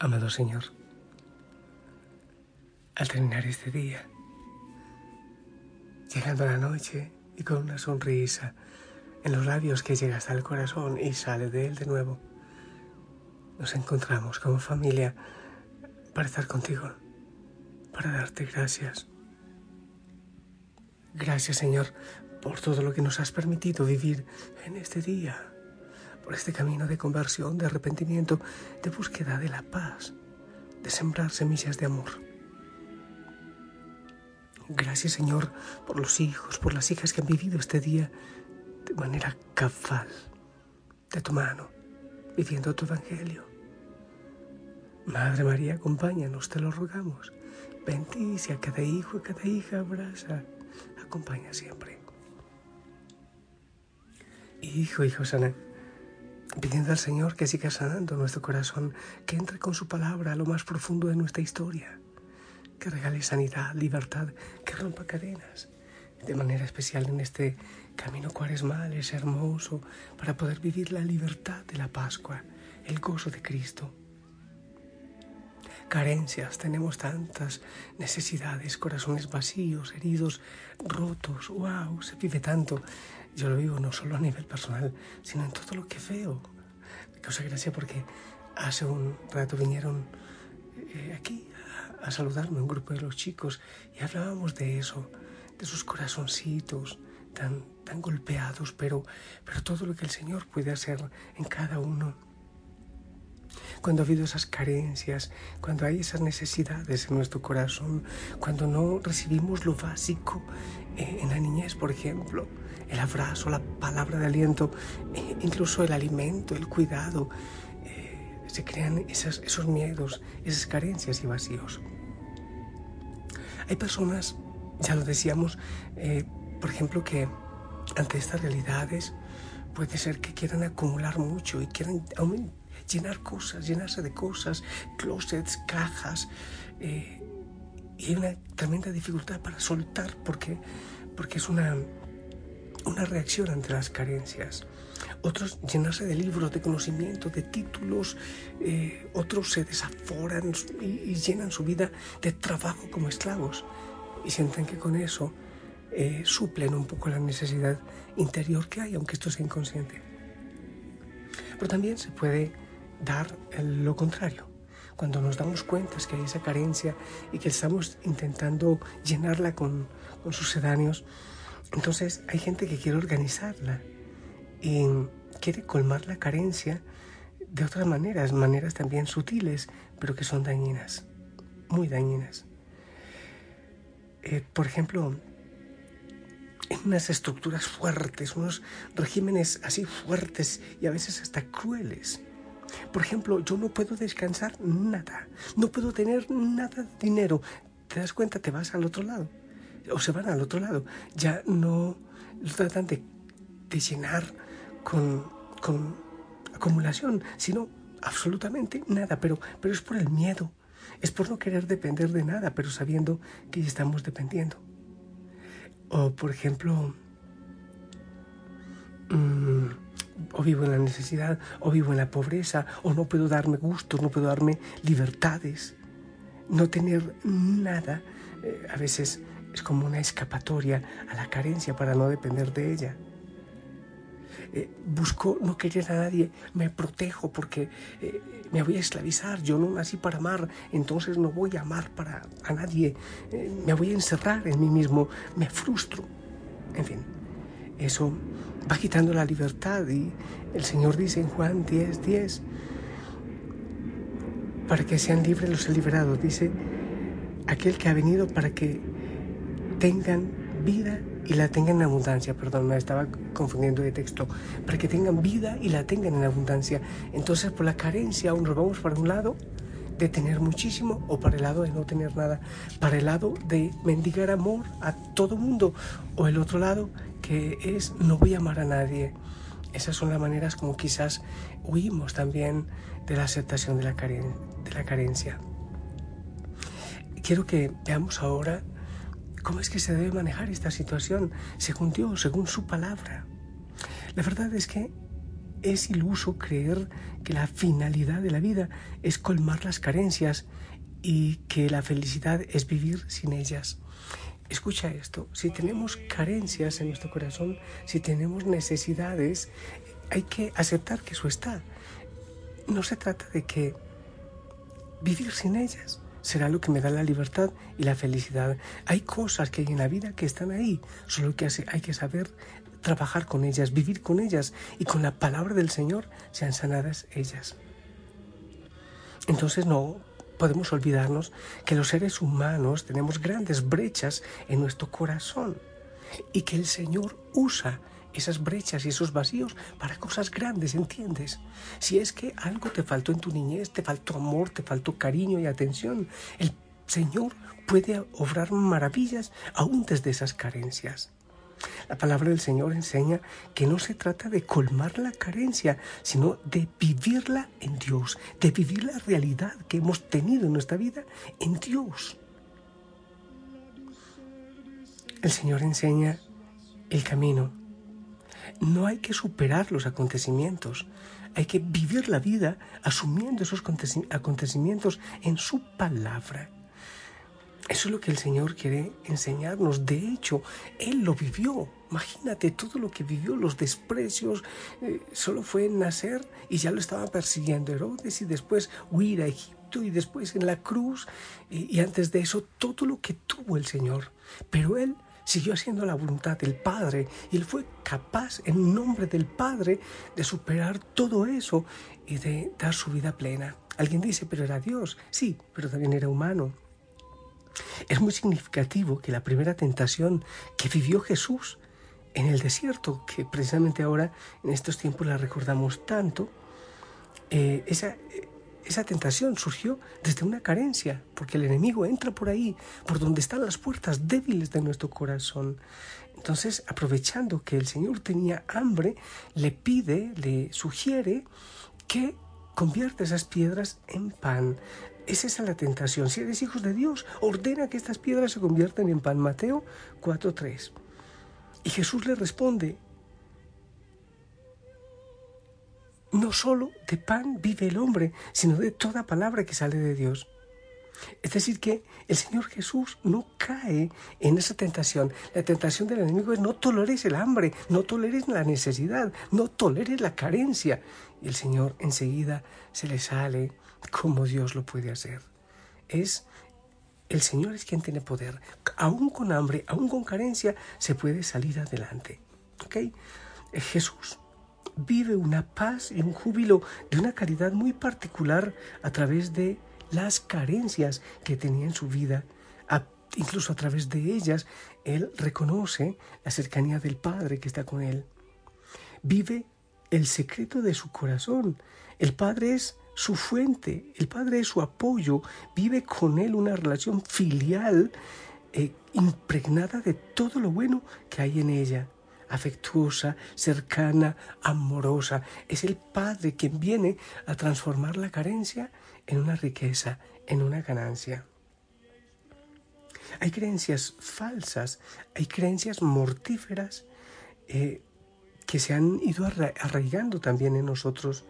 Amado Señor, al terminar este día, llegando a la noche y con una sonrisa en los labios que llega hasta el corazón y sale de él de nuevo, nos encontramos como familia para estar contigo, para darte gracias. Gracias Señor por todo lo que nos has permitido vivir en este día por este camino de conversión, de arrepentimiento, de búsqueda de la paz, de sembrar semillas de amor. Gracias Señor por los hijos, por las hijas que han vivido este día de manera cabal, de tu mano, viviendo tu evangelio. Madre María, acompáñanos, te lo rogamos. Bendice a cada hijo, a cada hija, abraza, acompaña siempre. Hijo, hijo sana pidiendo al Señor que siga sanando nuestro corazón, que entre con su palabra a lo más profundo de nuestra historia, que regale sanidad, libertad, que rompa cadenas. De manera especial en este camino cuaresmal es hermoso para poder vivir la libertad de la Pascua, el gozo de Cristo. Carencias, tenemos tantas necesidades, corazones vacíos, heridos, rotos. ¡Wow! Se vive tanto. Yo lo vivo no solo a nivel personal, sino en todo lo que veo. Me causa gracia porque hace un rato vinieron eh, aquí a, saludarme un grupo de los chicos y hablábamos de eso, de sus corazoncitos tan, tan golpeados, pero, pero todo lo que el Señor puede hacer en cada uno cuando ha habido esas carencias, cuando hay esas necesidades en nuestro corazón, cuando no recibimos lo básico eh, en la niñez, por ejemplo, el abrazo, la palabra de aliento, e incluso el alimento, el cuidado, eh, se crean esos miedos, esas carencias y vacíos. Hay personas, ya lo decíamos, eh, por ejemplo, que ante estas realidades puede ser que quieran acumular mucho y quieran llenar cosas, llenarse de cosas, closets, cajas. Eh, y hay una tremenda dificultad para soltar porque, porque es una, una reacción ante las carencias. Otros llenarse de libros, de conocimiento, de títulos. Eh, otros se desaforan y, llenan su vida de trabajo como esclavos. Y sienten que con eso eh, suplen un poco la necesidad interior que hay, aunque esto sea inconsciente. Pero también se puede dar lo contrario. Cuando nos damos cuenta que hay esa carencia y que estamos intentando llenarla con, con sucedáneos, entonces hay gente que quiere organizarla y quiere colmar la carencia de otras maneras, maneras también sutiles, pero que son dañinas, muy dañinas. Eh, por ejemplo, en unas estructuras fuertes, unos regímenes así fuertes y a veces hasta crueles, por ejemplo, yo no puedo descansar nada, no puedo tener nada de dinero. ¿Te das cuenta? Te vas al otro lado. O se van al otro lado. Ya no tratan de, llenar con, con, acumulación, sino absolutamente nada. Pero, pero es por el miedo. Es por no querer depender de nada, pero sabiendo que ya estamos dependiendo. O, por ejemplo, mmm, o vivo en la necesidad, o vivo en la pobreza, o no puedo darme gustos, no puedo darme libertades. No tener nada eh, a veces es como una escapatoria a la carencia para no depender de ella. Eh, busco no querer a nadie, me protejo porque eh, me voy a esclavizar, yo no nací para amar, entonces no voy a amar para a nadie, me voy a encerrar en mí mismo, me frustro, en fin, eso va quitando la libertad y el Señor dice en Juan 10, 10, para que sean libres los he liberado. Dice, aquel que ha venido para que tengan vida y la tengan en abundancia. Perdón, me estaba confundiendo de texto. Para que tengan vida y la tengan en abundancia. Entonces, por la carencia, aún nos vamos para un lado de tener muchísimo o para el lado de no tener nada. Para el lado de mendigar amor a todo mundo o el otro lado que es no voy a amar a nadie. Esas son las maneras como quizás huimos también de la aceptación de la, de la carencia. Quiero que veamos ahora cómo es que se debe manejar esta situación según Dios, según su palabra. La verdad es que es iluso creer que la finalidad de la vida es colmar las carencias y que la felicidad es vivir sin ellas. Escucha esto, si tenemos carencias en nuestro corazón, si tenemos necesidades, hay que aceptar que eso está. No se trata de que vivir sin ellas será lo que me da la libertad y la felicidad. Hay cosas que hay en la vida que están ahí, solo que hay que saber trabajar con ellas, vivir con ellas y con la palabra del Señor sean sanadas ellas. Entonces no podemos olvidarnos que los seres humanos tenemos grandes brechas en nuestro corazón y que el Señor usa esas brechas y esos vacíos para cosas grandes, ¿entiendes? Si es que algo te faltó en tu niñez, te faltó amor, te faltó cariño y atención, el Señor puede obrar maravillas aún desde esas carencias. La palabra del Señor enseña que no se trata de colmar la carencia, sino de vivirla en Dios, de vivir la realidad que hemos tenido en nuestra vida en Dios. El Señor enseña el camino. No hay que superar los acontecimientos, hay que vivir la vida asumiendo esos acontecimientos en su palabra. Eso es lo que el Señor quiere enseñarnos. De hecho, Él lo vivió. Imagínate todo lo que vivió, los desprecios. Eh, solo fue nacer y ya lo estaba persiguiendo Herodes y después huir a Egipto y después en la cruz. y antes de eso, todo lo que tuvo el Señor. Pero Él siguió haciendo la voluntad del Padre y Él fue capaz, en nombre del Padre, de superar todo eso y de dar su vida plena. Alguien dice, pero era Dios. Sí, pero también era humano. Es muy significativo que la primera tentación que vivió Jesús en el desierto, que precisamente ahora en estos tiempos la recordamos tanto, eh, esa, esa tentación surgió desde una carencia, porque el enemigo entra por ahí, por donde están las puertas débiles de nuestro corazón. Entonces, aprovechando que el Señor tenía hambre, le pide, le sugiere que convierta esas piedras en pan. Es esa la tentación. Si eres hijos de Dios, ordena que estas piedras se conviertan en pan. Mateo 4.3. Y Jesús le responde, no solo de pan vive el hombre, sino de toda palabra que sale de Dios. Es decir, que el Señor Jesús no cae en esa tentación. La tentación del enemigo es no toleres el hambre, no toleres la necesidad, no toleres la carencia. Y el Señor enseguida se le sale como Dios lo puede hacer. Es el Señor es quien tiene poder. Aún con hambre, aún con carencia, se puede salir adelante. ¿Ok? Jesús vive una paz y un júbilo de una caridad muy particular a través de las carencias que tenía en su vida. incluso a través de ellas, Él reconoce la cercanía del Padre que está con Él. Vive el secreto de su corazón. El Padre es su fuente, el Padre es su apoyo, vive con Él una relación filial eh, impregnada de todo lo bueno que hay en ella, afectuosa, cercana, amorosa. Es el Padre quien viene a transformar la carencia en una riqueza, en una ganancia. Hay creencias falsas, hay creencias mortíferas eh, que se han ido arraigando también en nosotros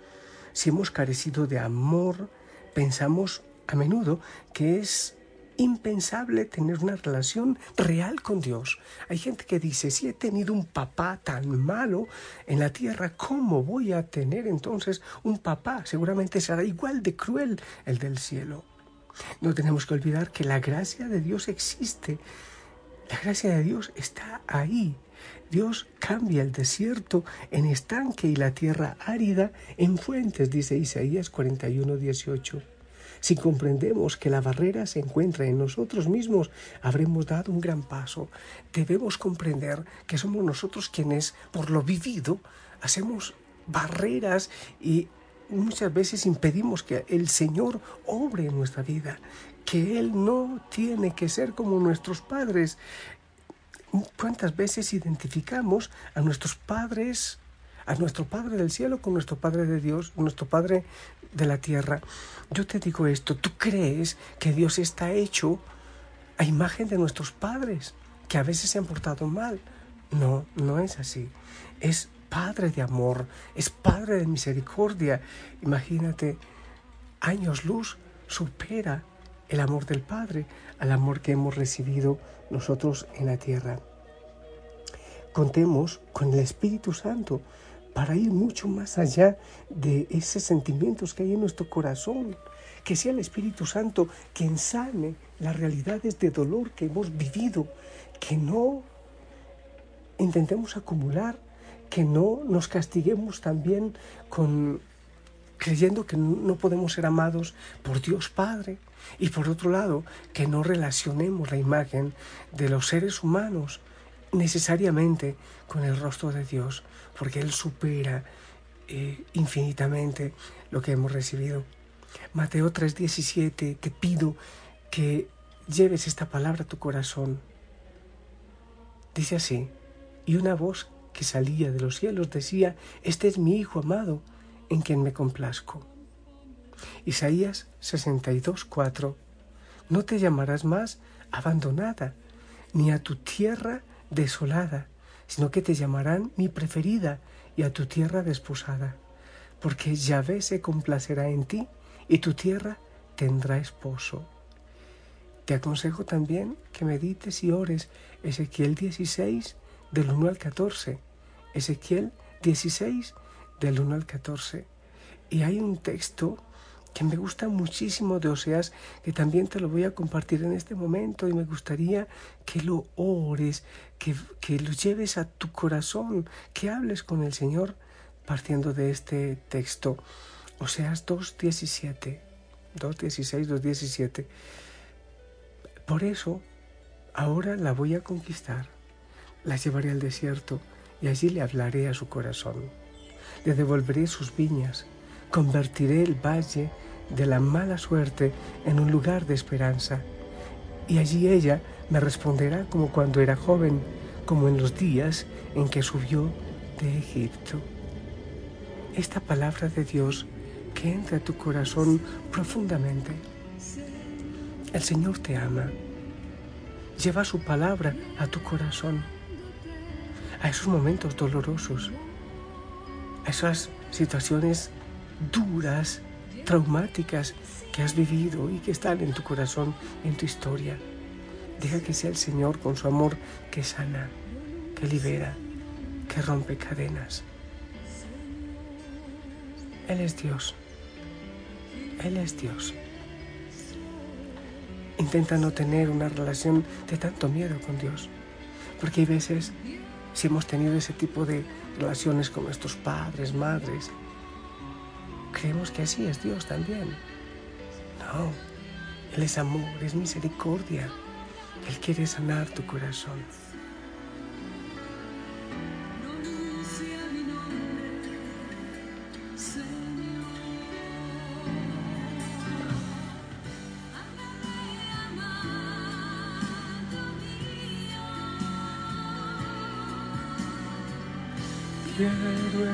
si hemos carecido de amor, pensamos a menudo que es impensable tener una relación real con Dios. Hay gente que dice, si he tenido un papá tan malo en la tierra, ¿cómo voy a tener entonces un papá? Seguramente será igual de cruel el del cielo. No tenemos que olvidar que la gracia de Dios existe. La gracia de Dios está ahí. Dios cambia el desierto en estanque y la tierra árida en fuentes, dice Isaías 41, 18. Si comprendemos que la barrera se encuentra en nosotros mismos, habremos dado un gran paso. Debemos comprender que somos nosotros quienes, por lo vivido, hacemos barreras y muchas veces impedimos que el Señor obre en nuestra vida, que Él no tiene que ser como nuestros padres. ¿Cuántas veces identificamos a nuestros padres, a nuestro Padre del cielo con nuestro Padre de Dios, nuestro Padre de la tierra? Yo te digo esto, ¿tú crees que Dios está hecho a imagen de nuestros padres, que a veces se han portado mal? No, no es así. Es Padre de amor, es Padre de misericordia. Imagínate, años luz supera el amor del Padre al amor que hemos recibido nosotros en la tierra. Contemos con el Espíritu Santo para ir mucho más allá de esos sentimientos que hay en nuestro corazón. Que sea el Espíritu Santo quien sane las realidades de dolor que hemos vivido. Que no intentemos acumular que no nos castiguemos también con creyendo que no podemos ser amados por Dios Padre y por otro lado que no relacionemos la imagen de los seres humanos necesariamente con el rostro de Dios porque Él supera eh, infinitamente lo que hemos recibido. Mateo 3:17 te pido que lleves esta palabra a tu corazón. Dice así, y una voz que salía de los cielos decía, Este es mi Hijo amado, en quien me complazco. Isaías 62, 4. No te llamarás más abandonada, ni a tu tierra desolada, sino que te llamarán mi preferida y a tu tierra desposada, porque Yahvé se complacerá en ti y tu tierra tendrá esposo. Te aconsejo también que medites y ores Ezequiel 16 del 1 al 14 Ezequiel 16, del 1 al 14. Y hay un texto que me gusta muchísimo de Oseas, que también te lo voy a compartir en este momento y me gustaría que lo ores, que, que lo lleves a tu corazón, que hables con el Señor partiendo de este texto. Oseas 2.17, 2.16, 2.17. Por eso, ahora la voy a conquistar, la llevaré al desierto y allí le hablaré a su corazón. Le devolveré sus viñas, convertiré el valle de la mala suerte en un lugar de esperanza. Y allí ella me responderá como cuando era joven, como en los días en que subió de Egipto. Esta palabra de Dios que entra a tu corazón profundamente. El Señor te ama. Lleva su palabra a tu corazón a esos momentos dolorosos, a esas situaciones duras, traumáticas que has vivido y que están en tu corazón, en tu historia. Deja que sea el Señor con su amor que sana, que libera, que rompe cadenas. Él es Dios. Él es Dios. Intenta no tener una relación de tanto miedo con Dios, porque hay veces si hemos tenido ese tipo de relaciones con nuestros padres, madres, creemos que así es Dios también. No, Él es amor, es misericordia. Él quiere sanar tu corazón. quiero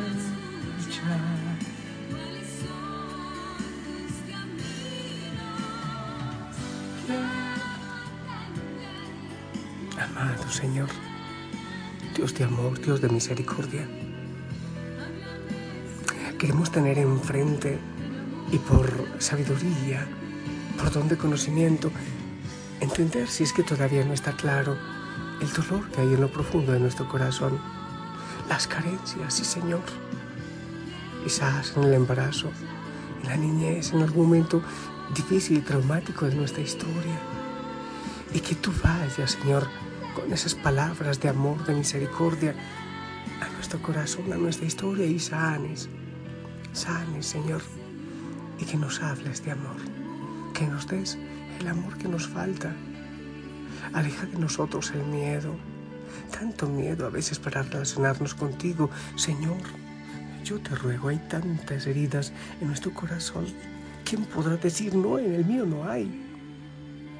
escuchar. Señor, Dios de amor, Dios de misericordia, queremos tener enfrente y por sabiduría, por don de conocimiento, entender si es que todavía no está claro el dolor que hay en lo profundo de nuestro corazón las carencias, sí Señor. Quizás en el embarazo, en la niñez, en algún momento difícil y traumático de nuestra historia. Y que tú vayas, Señor, con esas palabras de amor, de misericordia, a nuestro corazón, a nuestra historia y sanes, sanes, Señor, y que nos hables de amor. que nos des el amor que nos falta. Aleja de nosotros el miedo, tanto miedo a veces para relacionarnos contigo. Señor, yo te ruego, hay tantas heridas en nuestro corazón. ¿Quién podrá decir no? En el mío no hay.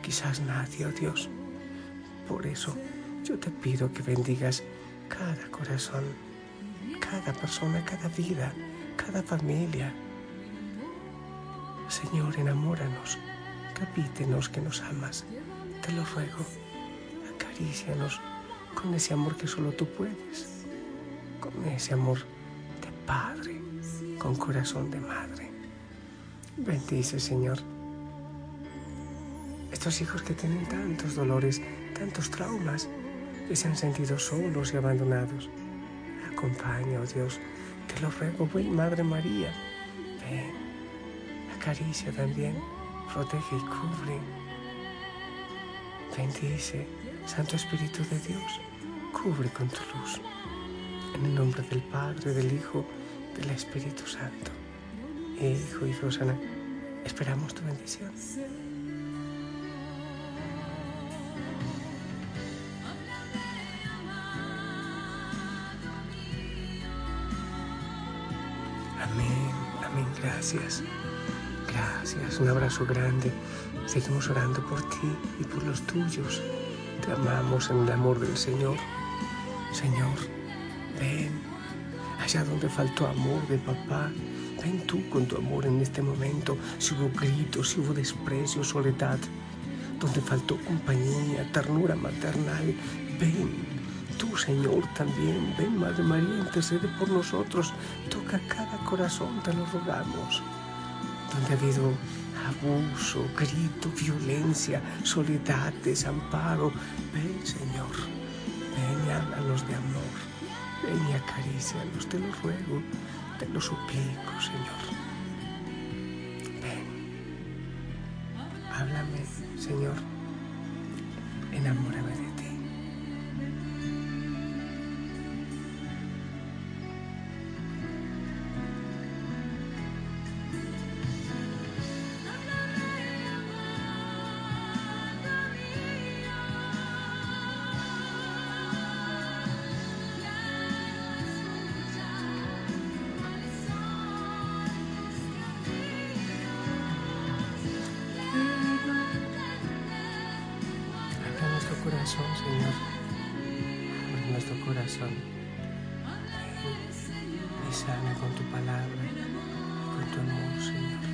Quizás nadie, oh Dios. Por eso yo te pido que bendigas cada corazón, cada persona, cada vida, cada familia. Señor, enamóranos, repítenos que nos amas. Te lo ruego, acarícianos con ese amor que solo tú puedes, con ese amor de padre, con corazón de madre. Bendice, Señor, estos hijos que tienen tantos dolores, tantos traumas, que se han sentido solos y abandonados. Acompaña, oh Dios, te lo ruego, buen Madre María. Ven, acaricia también, protege y cubre. Bendice, Santo Espíritu de Dios, cubre con tu luz. En el nombre del Padre, del Hijo, del Espíritu Santo. Hijo y Rosana, esperamos tu bendición. Gracias. Gracias, un abrazo grande. Seguimos orando por ti y por los tuyos. Te amamos en el amor del Señor. Señor, ven. Allá donde faltó amor de papá, ven tú con tu amor en este momento. Si hubo gritos, si hubo desprecio, soledad, donde faltó compañía, ternura maternal, ven Tú, Señor, también, ven, Madre María, intercede por nosotros. Toca cada corazón, te lo rogamos. Donde ha habido abuso, grito, violencia, soledad, desamparo. Ven, Señor, ven y háblanos de amor. Ven y acarícianos, te lo ruego, te lo suplico, Señor. Ven, háblame, Señor, enamórame de ti. Señor. Abre nuestro corazón. Y sana con tu palabra, con tu amor, Señor.